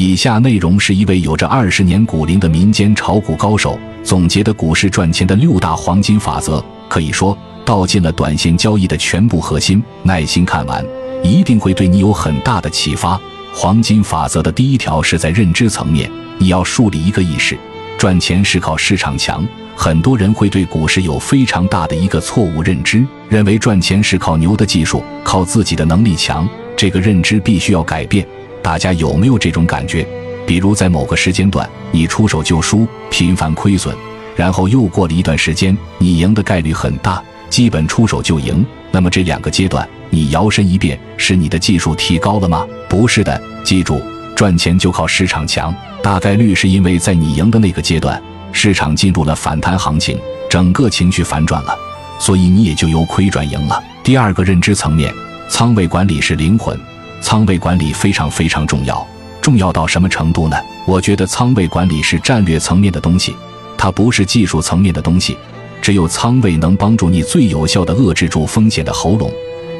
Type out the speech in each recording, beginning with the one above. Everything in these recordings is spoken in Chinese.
以下内容是一位有着二十年股龄的民间炒股高手总结的股市赚钱的六大黄金法则，可以说道尽了短线交易的全部核心。耐心看完，一定会对你有很大的启发。黄金法则的第一条是在认知层面，你要树立一个意识：赚钱是靠市场强。很多人会对股市有非常大的一个错误认知，认为赚钱是靠牛的技术，靠自己的能力强。这个认知必须要改变。大家有没有这种感觉？比如在某个时间段，你出手就输，频繁亏损，然后又过了一段时间，你赢的概率很大，基本出手就赢。那么这两个阶段，你摇身一变，是你的技术提高了吗？不是的。记住，赚钱就靠市场强，大概率是因为在你赢的那个阶段，市场进入了反弹行情，整个情绪反转了，所以你也就由亏转赢了。第二个认知层面，仓位管理是灵魂。仓位管理非常非常重要，重要到什么程度呢？我觉得仓位管理是战略层面的东西，它不是技术层面的东西。只有仓位能帮助你最有效地遏制住风险的喉咙，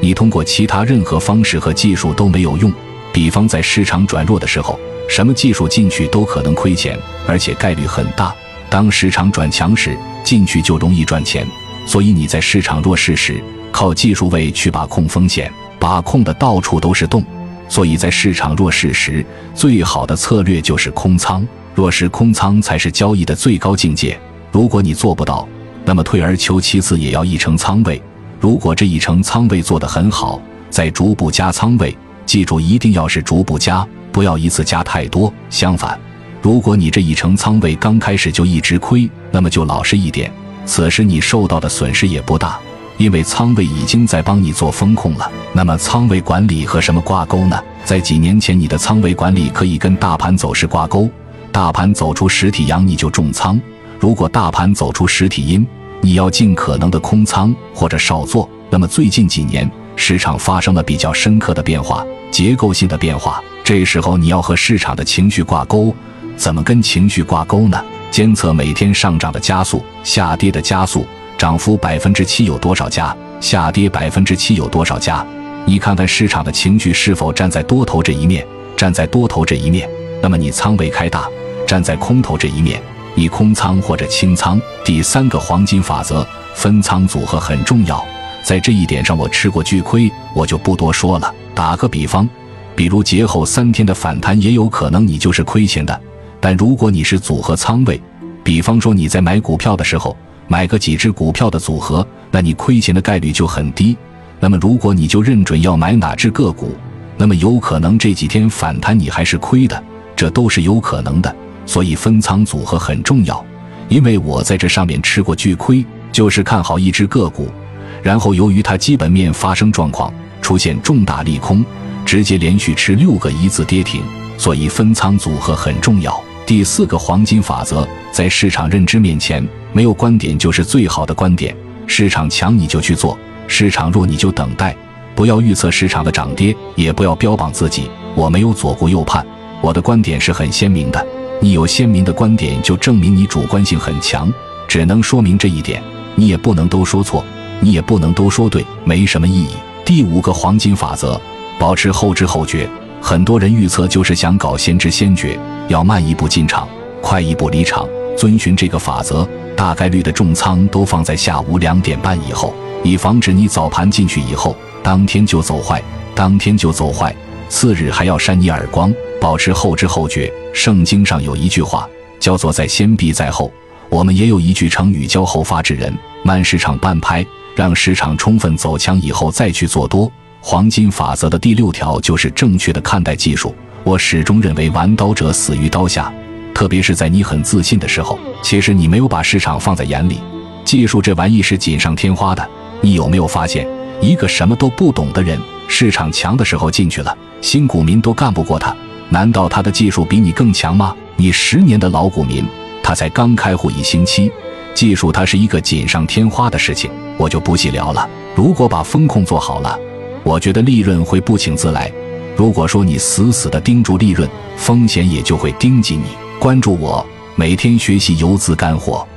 你通过其他任何方式和技术都没有用。比方在市场转弱的时候，什么技术进去都可能亏钱，而且概率很大。当市场转强时，进去就容易赚钱。所以你在市场弱势时，靠技术位去把控风险。把控的到处都是洞，所以在市场弱势时，最好的策略就是空仓。弱势空仓才是交易的最高境界。如果你做不到，那么退而求其次也要一成仓位。如果这一成仓位做得很好，再逐步加仓位。记住，一定要是逐步加，不要一次加太多。相反，如果你这一成仓位刚开始就一直亏，那么就老实一点，此时你受到的损失也不大。因为仓位已经在帮你做风控了，那么仓位管理和什么挂钩呢？在几年前，你的仓位管理可以跟大盘走势挂钩，大盘走出实体阳你就重仓；如果大盘走出实体阴，你要尽可能的空仓或者少做。那么最近几年市场发生了比较深刻的变化，结构性的变化，这时候你要和市场的情绪挂钩，怎么跟情绪挂钩呢？监测每天上涨的加速，下跌的加速。涨幅百分之七有多少家？下跌百分之七有多少家？你看看市场的情绪是否站在多头这一面？站在多头这一面，那么你仓位开大；站在空头这一面，你空仓或者清仓。第三个黄金法则，分仓组合很重要。在这一点上，我吃过巨亏，我就不多说了。打个比方，比如节后三天的反弹，也有可能你就是亏钱的。但如果你是组合仓位，比方说你在买股票的时候。买个几只股票的组合，那你亏钱的概率就很低。那么如果你就认准要买哪只个股，那么有可能这几天反弹你还是亏的，这都是有可能的。所以分仓组合很重要。因为我在这上面吃过巨亏，就是看好一只个股，然后由于它基本面发生状况，出现重大利空，直接连续吃六个一字跌停。所以分仓组合很重要。第四个黄金法则，在市场认知面前，没有观点就是最好的观点。市场强你就去做，市场弱你就等待。不要预测市场的涨跌，也不要标榜自己我没有左顾右盼。我的观点是很鲜明的。你有鲜明的观点，就证明你主观性很强，只能说明这一点。你也不能都说错，你也不能都说对，没什么意义。第五个黄金法则，保持后知后觉。很多人预测就是想搞先知先觉，要慢一步进场，快一步离场。遵循这个法则，大概率的重仓都放在下午两点半以后，以防止你早盘进去以后，当天就走坏，当天就走坏，次日还要扇你耳光。保持后知后觉。圣经上有一句话叫做“在先必在后”，我们也有一句成语叫“后发制人”，慢市场半拍，让市场充分走强以后再去做多。黄金法则的第六条就是正确的看待技术。我始终认为，玩刀者死于刀下。特别是在你很自信的时候，其实你没有把市场放在眼里。技术这玩意是锦上添花的。你有没有发现，一个什么都不懂的人，市场强的时候进去了，新股民都干不过他。难道他的技术比你更强吗？你十年的老股民，他才刚开户一星期，技术它是一个锦上添花的事情，我就不细聊了。如果把风控做好了。我觉得利润会不请自来。如果说你死死地盯住利润，风险也就会盯紧你。关注我，每天学习游资干货。